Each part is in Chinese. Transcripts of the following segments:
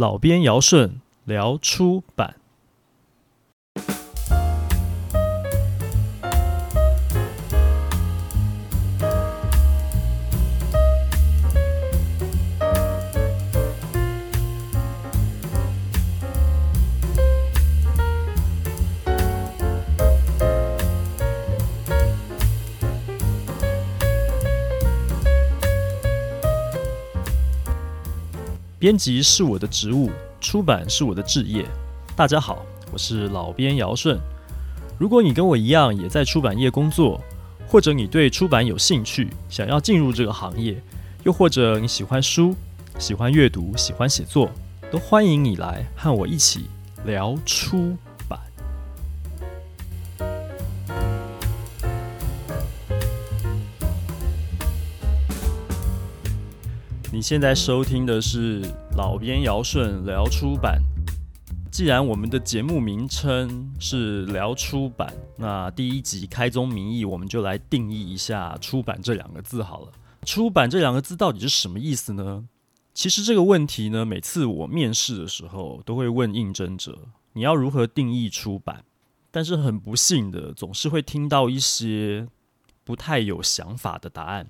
老编尧舜聊出版。编辑是我的职务，出版是我的职业。大家好，我是老编姚顺。如果你跟我一样也在出版业工作，或者你对出版有兴趣，想要进入这个行业，又或者你喜欢书、喜欢阅读、喜欢写作，都欢迎你来和我一起聊出你现在收听的是老编尧舜聊出版。既然我们的节目名称是聊出版，那第一集开宗明义，我们就来定义一下“出版”这两个字好了。出版这两个字到底是什么意思呢？其实这个问题呢，每次我面试的时候都会问应征者：“你要如何定义出版？”但是很不幸的，总是会听到一些不太有想法的答案。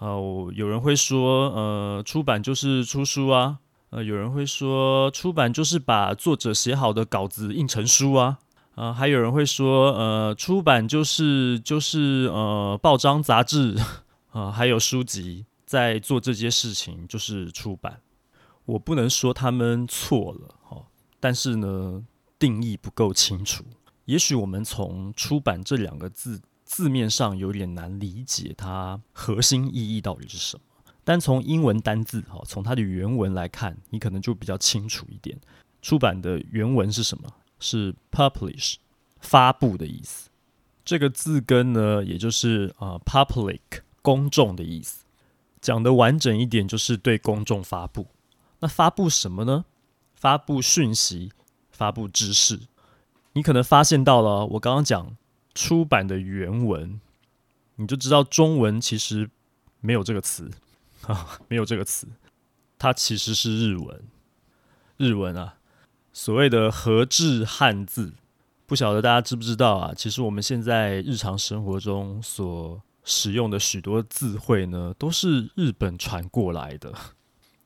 哦，有人会说，呃，出版就是出书啊。呃，有人会说，出版就是把作者写好的稿子印成书啊。啊、呃，还有人会说，呃，出版就是就是呃，报章杂志啊、呃，还有书籍在做这些事情，就是出版。我不能说他们错了，哦，但是呢，定义不够清楚。也许我们从“出版”这两个字。字面上有点难理解，它核心意义到底是什么？单从英文单字，哈，从它的原文来看，你可能就比较清楚一点。出版的原文是什么？是 publish，发布的意思。这个字根呢，也就是啊、呃、public，公众的意思。讲得完整一点，就是对公众发布。那发布什么呢？发布讯息，发布知识。你可能发现到了，我刚刚讲。出版的原文，你就知道中文其实没有这个词啊，没有这个词，它其实是日文。日文啊，所谓的和制汉字，不晓得大家知不知道啊？其实我们现在日常生活中所使用的许多字汇呢，都是日本传过来的，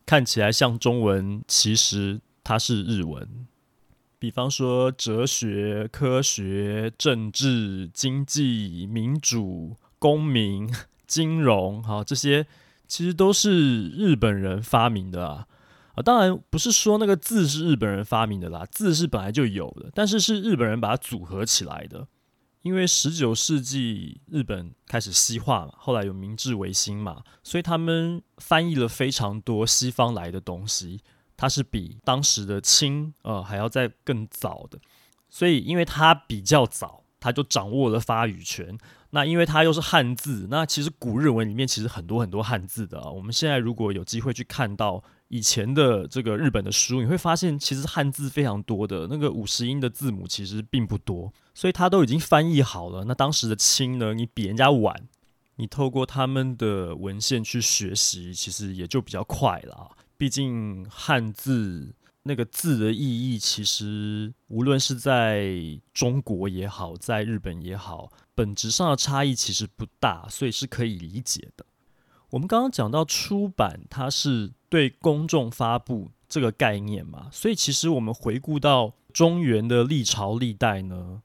看起来像中文，其实它是日文。比方说哲学、科学、政治、经济、民主、公民、金融，哈，这些其实都是日本人发明的啊。啊，当然不是说那个字是日本人发明的啦，字是本来就有的，但是是日本人把它组合起来的。因为十九世纪日本开始西化嘛，后来有明治维新嘛，所以他们翻译了非常多西方来的东西。它是比当时的清呃还要再更早的，所以因为它比较早，它就掌握了发语权。那因为它又是汉字，那其实古日文里面其实很多很多汉字的啊。我们现在如果有机会去看到以前的这个日本的书，你会发现其实汉字非常多的，那个五十音的字母其实并不多，所以它都已经翻译好了。那当时的清呢，你比人家晚，你透过他们的文献去学习，其实也就比较快了。毕竟汉字那个字的意义，其实无论是在中国也好，在日本也好，本质上的差异其实不大，所以是可以理解的。我们刚刚讲到出版，它是对公众发布这个概念嘛，所以其实我们回顾到中原的历朝历代呢，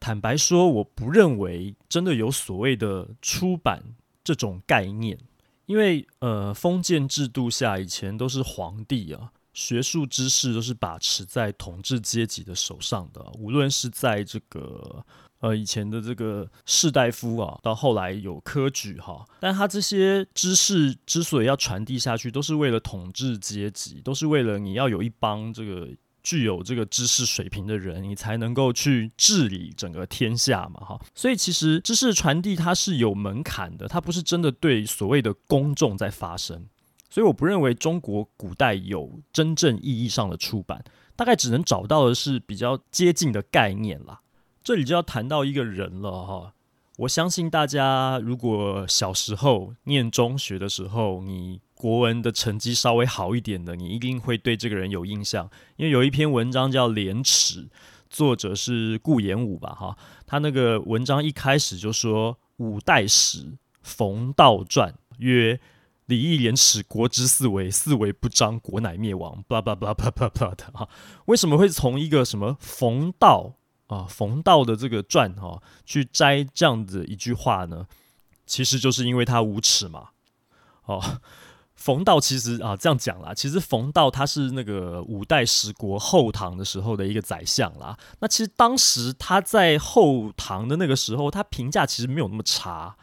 坦白说，我不认为真的有所谓的出版这种概念。因为呃，封建制度下，以前都是皇帝啊，学术知识都是把持在统治阶级的手上的。无论是在这个呃以前的这个士大夫啊，到后来有科举哈，但他这些知识之所以要传递下去，都是为了统治阶级，都是为了你要有一帮这个。具有这个知识水平的人，你才能够去治理整个天下嘛，哈。所以其实知识传递它是有门槛的，它不是真的对所谓的公众在发声。所以我不认为中国古代有真正意义上的出版，大概只能找到的是比较接近的概念啦。这里就要谈到一个人了，哈。我相信大家如果小时候念中学的时候，你国文的成绩稍微好一点的，你一定会对这个人有印象，因为有一篇文章叫《廉耻》，作者是顾炎武吧？哈，他那个文章一开始就说：“五代史，冯道传曰：‘礼义廉耻，国之四维，四维不张，国乃灭亡。blah blah blah blah blah blah 的哈，为什么会从一个什么冯道啊，冯道的这个传哈去摘这样的一句话呢？其实就是因为他无耻嘛，哦。冯道其实啊，这样讲啦，其实冯道他是那个五代十国后唐的时候的一个宰相啦。那其实当时他在后唐的那个时候，他评价其实没有那么差。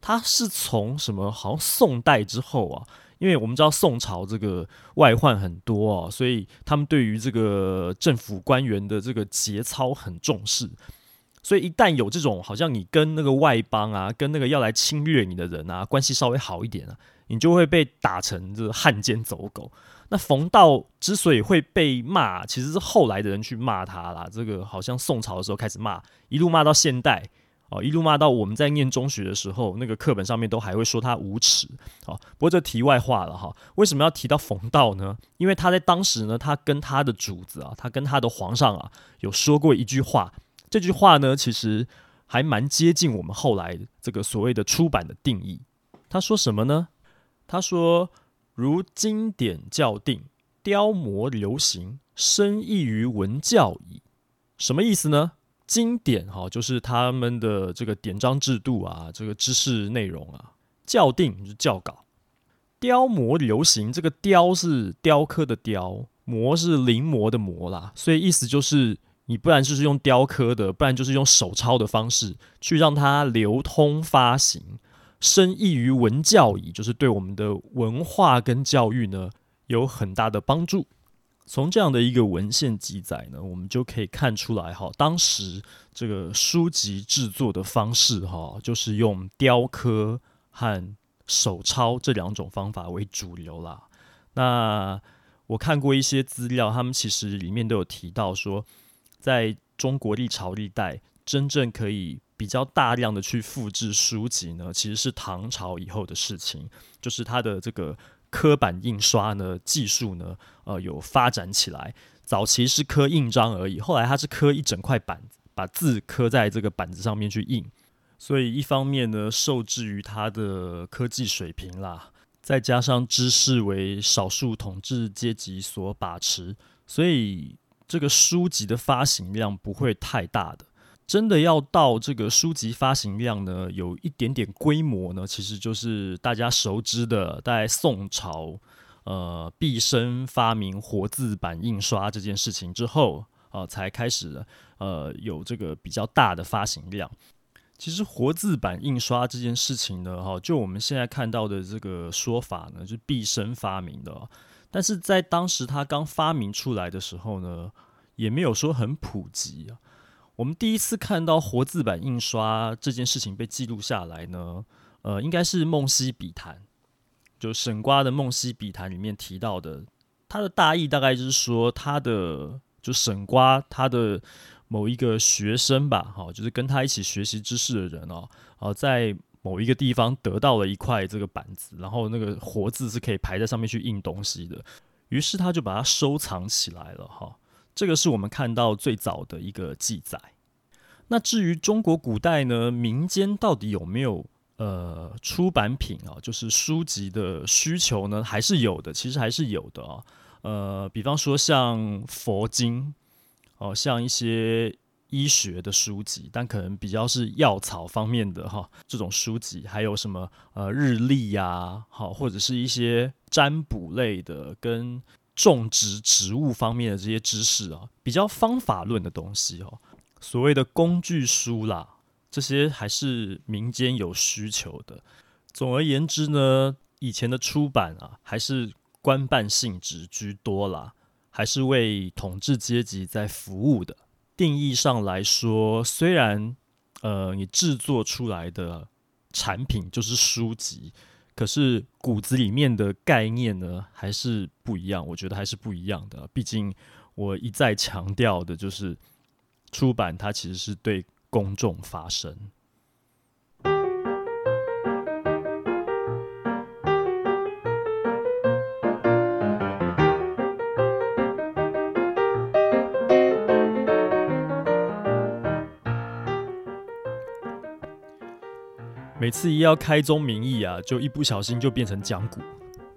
他是从什么？好像宋代之后啊，因为我们知道宋朝这个外患很多啊，所以他们对于这个政府官员的这个节操很重视。所以一旦有这种好像你跟那个外邦啊，跟那个要来侵略你的人啊，关系稍微好一点啊。你就会被打成这个汉奸走狗。那冯道之所以会被骂，其实是后来的人去骂他啦。这个好像宋朝的时候开始骂，一路骂到现代哦，一路骂到我们在念中学的时候，那个课本上面都还会说他无耻。好，不过这题外话了哈。为什么要提到冯道呢？因为他在当时呢，他跟他的主子啊，他跟他的皇上啊，有说过一句话。这句话呢，其实还蛮接近我们后来这个所谓的出版的定义。他说什么呢？他说：“如经典校定，雕摹流行，深异于文教矣。”什么意思呢？经典哈，就是他们的这个典章制度啊，这个知识内容啊，校定就是校稿，雕摹流行。这个雕是雕刻的雕，摹是临摹的摹啦。所以意思就是，你不然就是用雕刻的，不然就是用手抄的方式去让它流通发行。深益于文教矣，就是对我们的文化跟教育呢有很大的帮助。从这样的一个文献记载呢，我们就可以看出来哈，当时这个书籍制作的方式哈，就是用雕刻和手抄这两种方法为主流啦。那我看过一些资料，他们其实里面都有提到说，在中国历朝历代，真正可以。比较大量的去复制书籍呢，其实是唐朝以后的事情，就是它的这个刻版印刷呢技术呢，呃，有发展起来。早期是刻印章而已，后来它是刻一整块板，把字刻在这个板子上面去印。所以一方面呢，受制于它的科技水平啦，再加上知识为少数统治阶级所把持，所以这个书籍的发行量不会太大的。真的要到这个书籍发行量呢，有一点点规模呢，其实就是大家熟知的，在宋朝，呃，毕生发明活字版印刷这件事情之后，啊、才开始，呃，有这个比较大的发行量。其实活字版印刷这件事情呢，哈，就我们现在看到的这个说法呢，就是毕生发明的，但是在当时他刚发明出来的时候呢，也没有说很普及啊。我们第一次看到活字版印刷这件事情被记录下来呢，呃，应该是《梦溪笔谈》，就沈瓜的《梦溪笔谈》里面提到的。他的大意大概就是说，他的就沈瓜他的某一个学生吧，哈，就是跟他一起学习知识的人哦，呃，在某一个地方得到了一块这个板子，然后那个活字是可以排在上面去印东西的，于是他就把它收藏起来了，哈。这个是我们看到最早的一个记载。那至于中国古代呢，民间到底有没有呃出版品啊，就是书籍的需求呢？还是有的，其实还是有的啊。呃，比方说像佛经哦，像一些医学的书籍，但可能比较是药草方面的哈，这种书籍，还有什么呃日历呀，好，或者是一些占卜类的跟。种植植物方面的这些知识啊，比较方法论的东西哦，所谓的工具书啦，这些还是民间有需求的。总而言之呢，以前的出版啊，还是官办性质居多啦，还是为统治阶级在服务的。定义上来说，虽然呃，你制作出来的产品就是书籍。可是骨子里面的概念呢，还是不一样。我觉得还是不一样的。毕竟我一再强调的就是，出版它其实是对公众发声。每次一要开宗明义啊，就一不小心就变成讲古，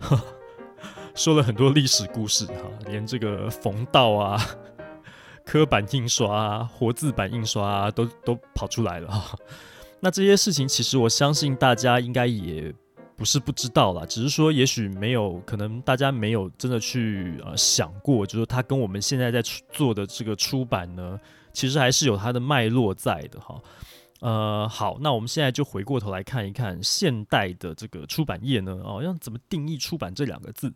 说了很多历史故事哈，连这个冯道啊、刻板印刷啊、活字版印刷啊，都都跑出来了哈。那这些事情，其实我相信大家应该也不是不知道啦，只是说也许没有，可能大家没有真的去呃想过，就是它跟我们现在在做的这个出版呢，其实还是有它的脉络在的哈。呃，好，那我们现在就回过头来看一看现代的这个出版业呢，哦，要怎么定义出版这两个字？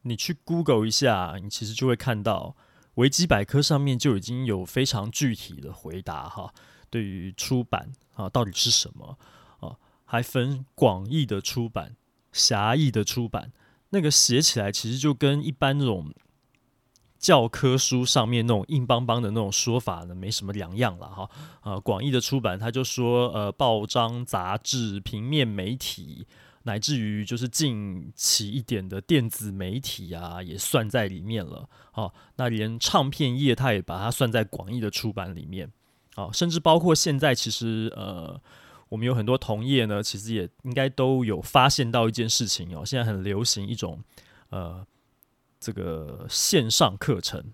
你去 Google 一下，你其实就会看到维基百科上面就已经有非常具体的回答哈。对于出版啊，到底是什么啊？还分广义的出版、狭义的出版，那个写起来其实就跟一般那种教科书上面那种硬邦邦的那种说法呢，没什么两样了哈。呃，广义的出版，他就说呃，报章、杂志、平面媒体，乃至于就是近期一点的电子媒体啊，也算在里面了。哦，那连唱片业，他也把它算在广义的出版里面。哦，甚至包括现在，其实呃。我们有很多同业呢，其实也应该都有发现到一件事情哦。现在很流行一种呃，这个线上课程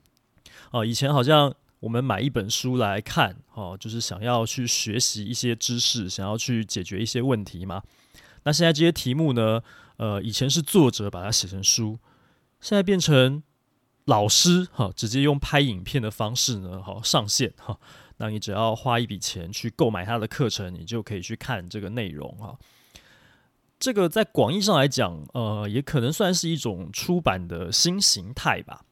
哦。以前好像我们买一本书来看哦，就是想要去学习一些知识，想要去解决一些问题嘛。那现在这些题目呢，呃，以前是作者把它写成书，现在变成老师哈，直接用拍影片的方式呢，好上线哈。那你只要花一笔钱去购买他的课程，你就可以去看这个内容啊。这个在广义上来讲，呃，也可能算是一种出版的新形态吧。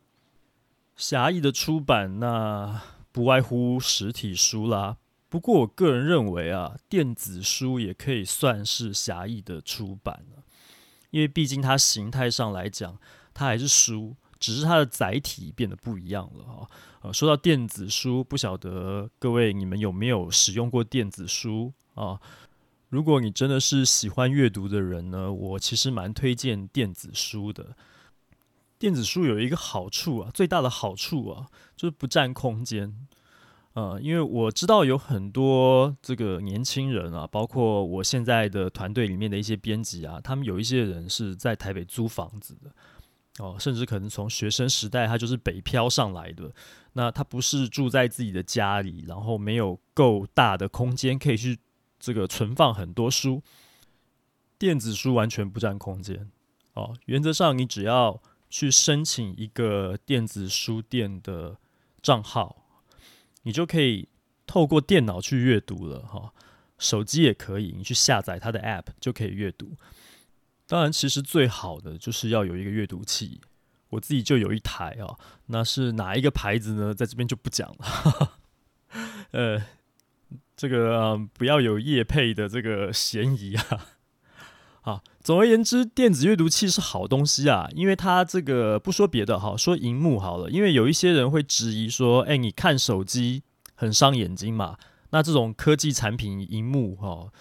狭义的出版，那不外乎实体书啦。不过我个人认为啊，电子书也可以算是狭义的出版了，因为毕竟它形态上来讲，它还是书。只是它的载体变得不一样了哈。呃，说到电子书，不晓得各位你们有没有使用过电子书啊？如果你真的是喜欢阅读的人呢，我其实蛮推荐电子书的。电子书有一个好处啊，最大的好处啊，就是不占空间。呃，因为我知道有很多这个年轻人啊，包括我现在的团队里面的一些编辑啊，他们有一些人是在台北租房子的。哦，甚至可能从学生时代他就是北漂上来的，那他不是住在自己的家里，然后没有够大的空间可以去这个存放很多书，电子书完全不占空间。哦，原则上你只要去申请一个电子书店的账号，你就可以透过电脑去阅读了哈，手机也可以，你去下载它的 App 就可以阅读。当然，其实最好的就是要有一个阅读器。我自己就有一台啊，那是哪一个牌子呢？在这边就不讲了。呃，这个、不要有业配的这个嫌疑啊。好，总而言之，电子阅读器是好东西啊，因为它这个不说别的哈，说荧幕好了，因为有一些人会质疑说，哎，你看手机很伤眼睛嘛？那这种科技产品荧幕哈，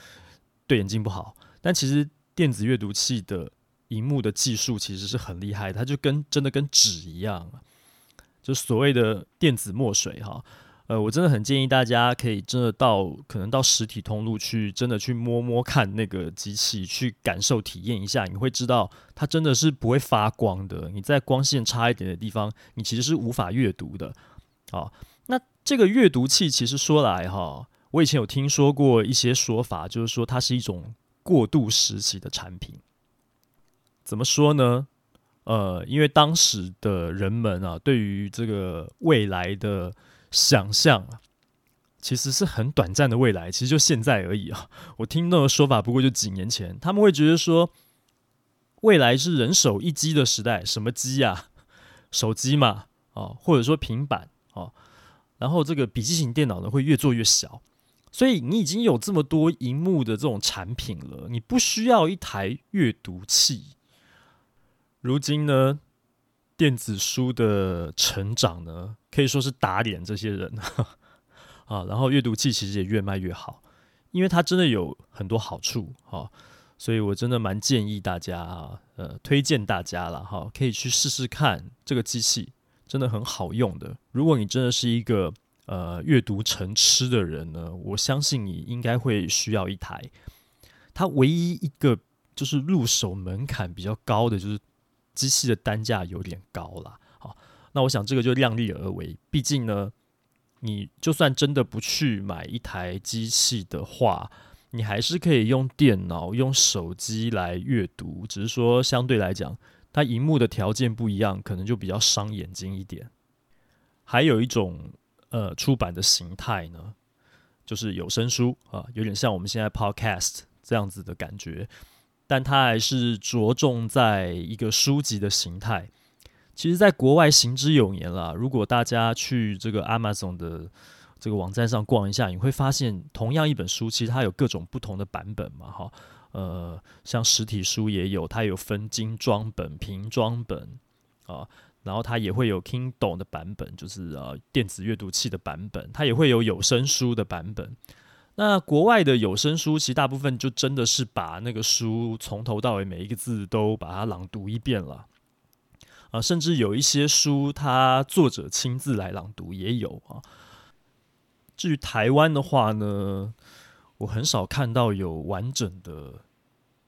对眼睛不好，但其实。电子阅读器的荧幕的技术其实是很厉害，它就跟真的跟纸一样，就所谓的电子墨水哈。呃，我真的很建议大家可以真的到可能到实体通路去，真的去摸摸看那个机器，去感受体验一下，你会知道它真的是不会发光的。你在光线差一点的地方，你其实是无法阅读的。好，那这个阅读器其实说来哈，我以前有听说过一些说法，就是说它是一种。过渡时期的产品，怎么说呢？呃，因为当时的人们啊，对于这个未来的想象啊，其实是很短暂的未来，其实就现在而已啊。我听到的说法不过就几年前，他们会觉得说，未来是人手一机的时代，什么机啊？手机嘛，哦，或者说平板哦，然后这个笔记型电脑呢，会越做越小。所以你已经有这么多荧幕的这种产品了，你不需要一台阅读器。如今呢，电子书的成长呢，可以说是打脸这些人 啊。然后阅读器其实也越卖越好，因为它真的有很多好处哈。所以我真的蛮建议大家啊，呃，推荐大家了哈，可以去试试看这个机器，真的很好用的。如果你真的是一个。呃，阅读成痴的人呢，我相信你应该会需要一台。它唯一一个就是入手门槛比较高的，就是机器的单价有点高了。好，那我想这个就量力而为。毕竟呢，你就算真的不去买一台机器的话，你还是可以用电脑、用手机来阅读，只是说相对来讲，它荧幕的条件不一样，可能就比较伤眼睛一点。还有一种呃出版的形态呢，就是有声书啊，有点像我们现在 Podcast 这样子的感觉，但它还是着重在一个书籍的形态。其实，在国外行之有年了。如果大家去这个 Amazon 的这个网站上逛一下，你会发现，同样一本书，其实它有各种不同的版本嘛，哈。呃，像实体书也有，它有分精装本、平装本啊，然后它也会有 Kindle 的版本，就是呃电子阅读器的版本，它也会有有声书的版本。那国外的有声书，其实大部分就真的是把那个书从头到尾每一个字都把它朗读一遍了。啊，甚至有一些书，它作者亲自来朗读也有啊。至于台湾的话呢，我很少看到有完整的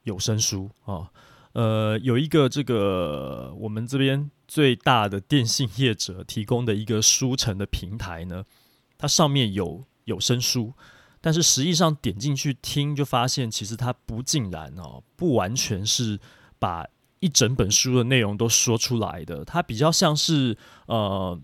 有声书啊，呃，有一个这个我们这边最大的电信业者提供的一个书城的平台呢，它上面有有声书，但是实际上点进去听就发现，其实它不尽然哦，不完全是把一整本书的内容都说出来的，它比较像是呃。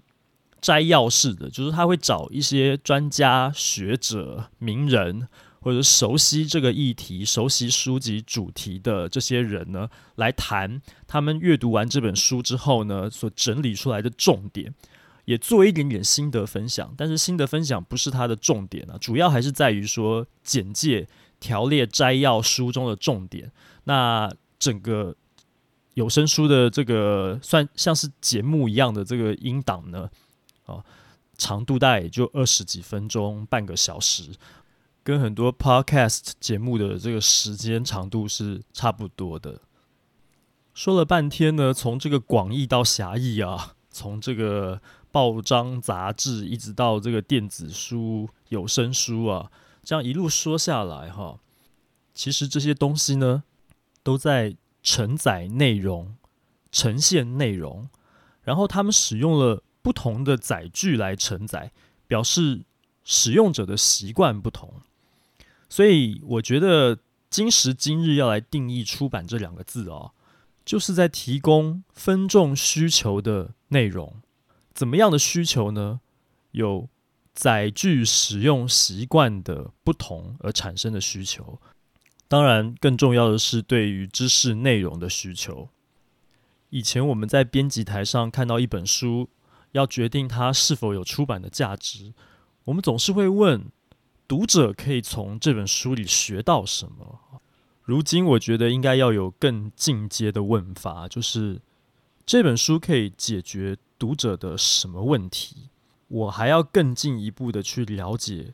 摘要式的，就是他会找一些专家学者、名人，或者熟悉这个议题、熟悉书籍主题的这些人呢，来谈他们阅读完这本书之后呢，所整理出来的重点，也做一点点心得分享。但是心得分享不是它的重点啊，主要还是在于说简介、条列、摘要书中的重点。那整个有声书的这个算像是节目一样的这个音档呢？啊，长度大概也就二十几分钟，半个小时，跟很多 podcast 节目的这个时间长度是差不多的。说了半天呢，从这个广义到狭义啊，从这个报章杂志一直到这个电子书、有声书啊，这样一路说下来哈，其实这些东西呢，都在承载内容、呈现内容，然后他们使用了。不同的载具来承载，表示使用者的习惯不同，所以我觉得今时今日要来定义出版这两个字哦，就是在提供分众需求的内容。怎么样的需求呢？有载具使用习惯的不同而产生的需求，当然更重要的是对于知识内容的需求。以前我们在编辑台上看到一本书。要决定它是否有出版的价值，我们总是会问读者可以从这本书里学到什么。如今，我觉得应该要有更进阶的问法，就是这本书可以解决读者的什么问题？我还要更进一步的去了解，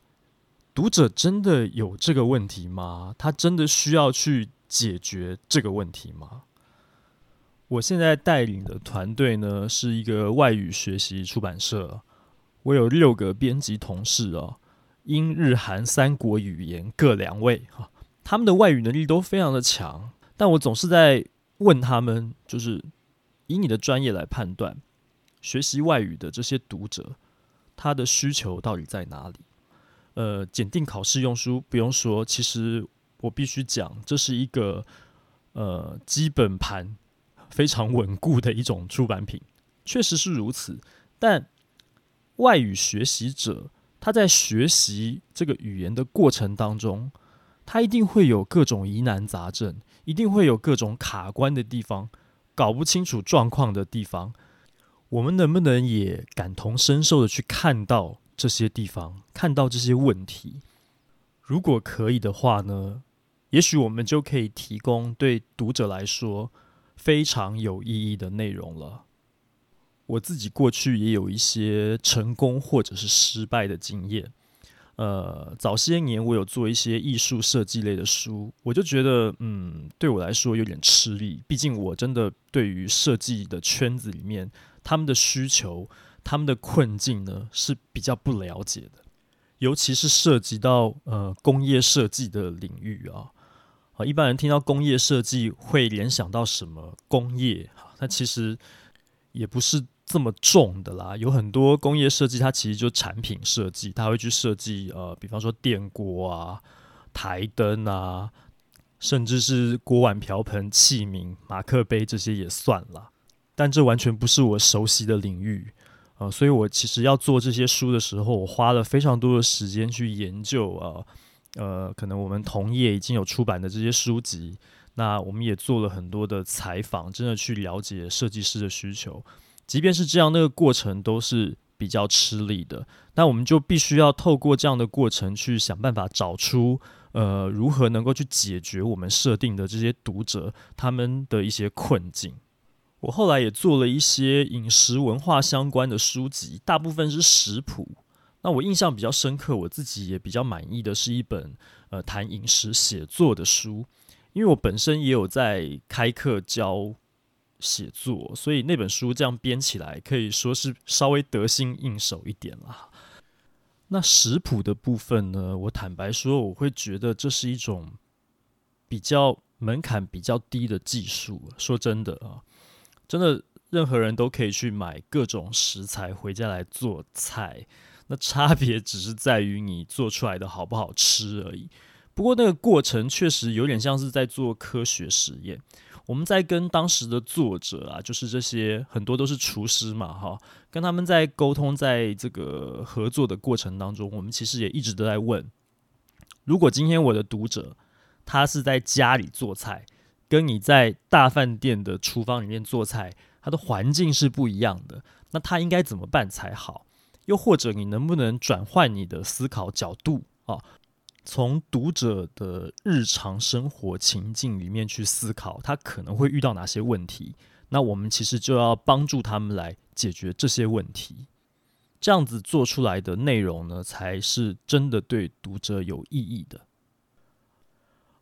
读者真的有这个问题吗？他真的需要去解决这个问题吗？我现在带领的团队呢，是一个外语学习出版社。我有六个编辑同事哦，英日韩三国语言各两位哈，他们的外语能力都非常的强。但我总是在问他们，就是以你的专业来判断，学习外语的这些读者，他的需求到底在哪里？呃，检定考试用书不用说，其实我必须讲，这是一个呃基本盘。非常稳固的一种出版品，确实是如此。但外语学习者他在学习这个语言的过程当中，他一定会有各种疑难杂症，一定会有各种卡关的地方，搞不清楚状况的地方。我们能不能也感同身受的去看到这些地方，看到这些问题？如果可以的话呢，也许我们就可以提供对读者来说。非常有意义的内容了。我自己过去也有一些成功或者是失败的经验。呃，早些年我有做一些艺术设计类的书，我就觉得，嗯，对我来说有点吃力。毕竟我真的对于设计的圈子里面，他们的需求、他们的困境呢，是比较不了解的。尤其是涉及到呃工业设计的领域啊。啊，一般人听到工业设计会联想到什么工业？那其实也不是这么重的啦。有很多工业设计，它其实就产品设计，它会去设计呃，比方说电锅啊、台灯啊，甚至是锅碗瓢盆、器皿、马克杯这些也算了。但这完全不是我熟悉的领域，呃，所以我其实要做这些书的时候，我花了非常多的时间去研究啊。呃，可能我们同业已经有出版的这些书籍，那我们也做了很多的采访，真的去了解设计师的需求。即便是这样，那个过程都是比较吃力的。那我们就必须要透过这样的过程去想办法找出，呃，如何能够去解决我们设定的这些读者他们的一些困境。我后来也做了一些饮食文化相关的书籍，大部分是食谱。那我印象比较深刻，我自己也比较满意的是一本呃谈饮食写作的书，因为我本身也有在开课教写作，所以那本书这样编起来可以说是稍微得心应手一点啦。那食谱的部分呢，我坦白说，我会觉得这是一种比较门槛比较低的技术。说真的啊，真的任何人都可以去买各种食材回家来做菜。那差别只是在于你做出来的好不好吃而已。不过那个过程确实有点像是在做科学实验。我们在跟当时的作者啊，就是这些很多都是厨师嘛，哈，跟他们在沟通，在这个合作的过程当中，我们其实也一直都在问：如果今天我的读者他是在家里做菜，跟你在大饭店的厨房里面做菜，他的环境是不一样的，那他应该怎么办才好？又或者你能不能转换你的思考角度啊？从读者的日常生活情境里面去思考，他可能会遇到哪些问题？那我们其实就要帮助他们来解决这些问题。这样子做出来的内容呢，才是真的对读者有意义的。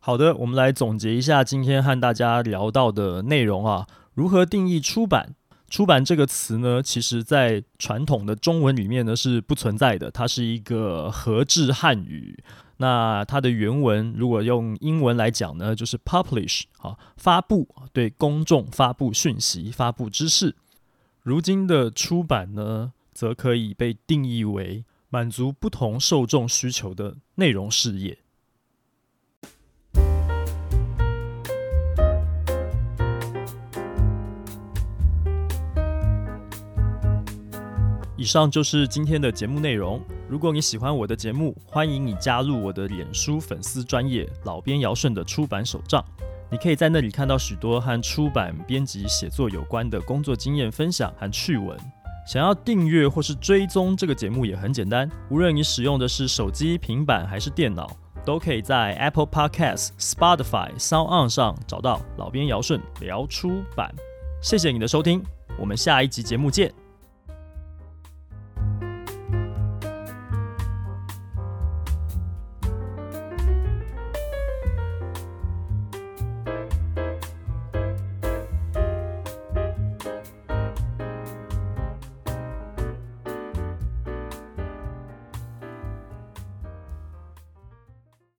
好的，我们来总结一下今天和大家聊到的内容啊，如何定义出版？出版这个词呢，其实在传统的中文里面呢是不存在的，它是一个合制汉语。那它的原文如果用英文来讲呢，就是 publish 啊，发布，对公众发布讯息、发布知识。如今的出版呢，则可以被定义为满足不同受众需求的内容事业。以上就是今天的节目内容。如果你喜欢我的节目，欢迎你加入我的脸书粉丝专业“老编尧舜”的出版手账。你可以在那里看到许多和出版、编辑、写作有关的工作经验分享和趣闻。想要订阅或是追踪这个节目也很简单，无论你使用的是手机、平板还是电脑，都可以在 Apple Podcast、Spotify、Sound On 上找到“老编尧舜聊出版”。谢谢你的收听，我们下一集节目见。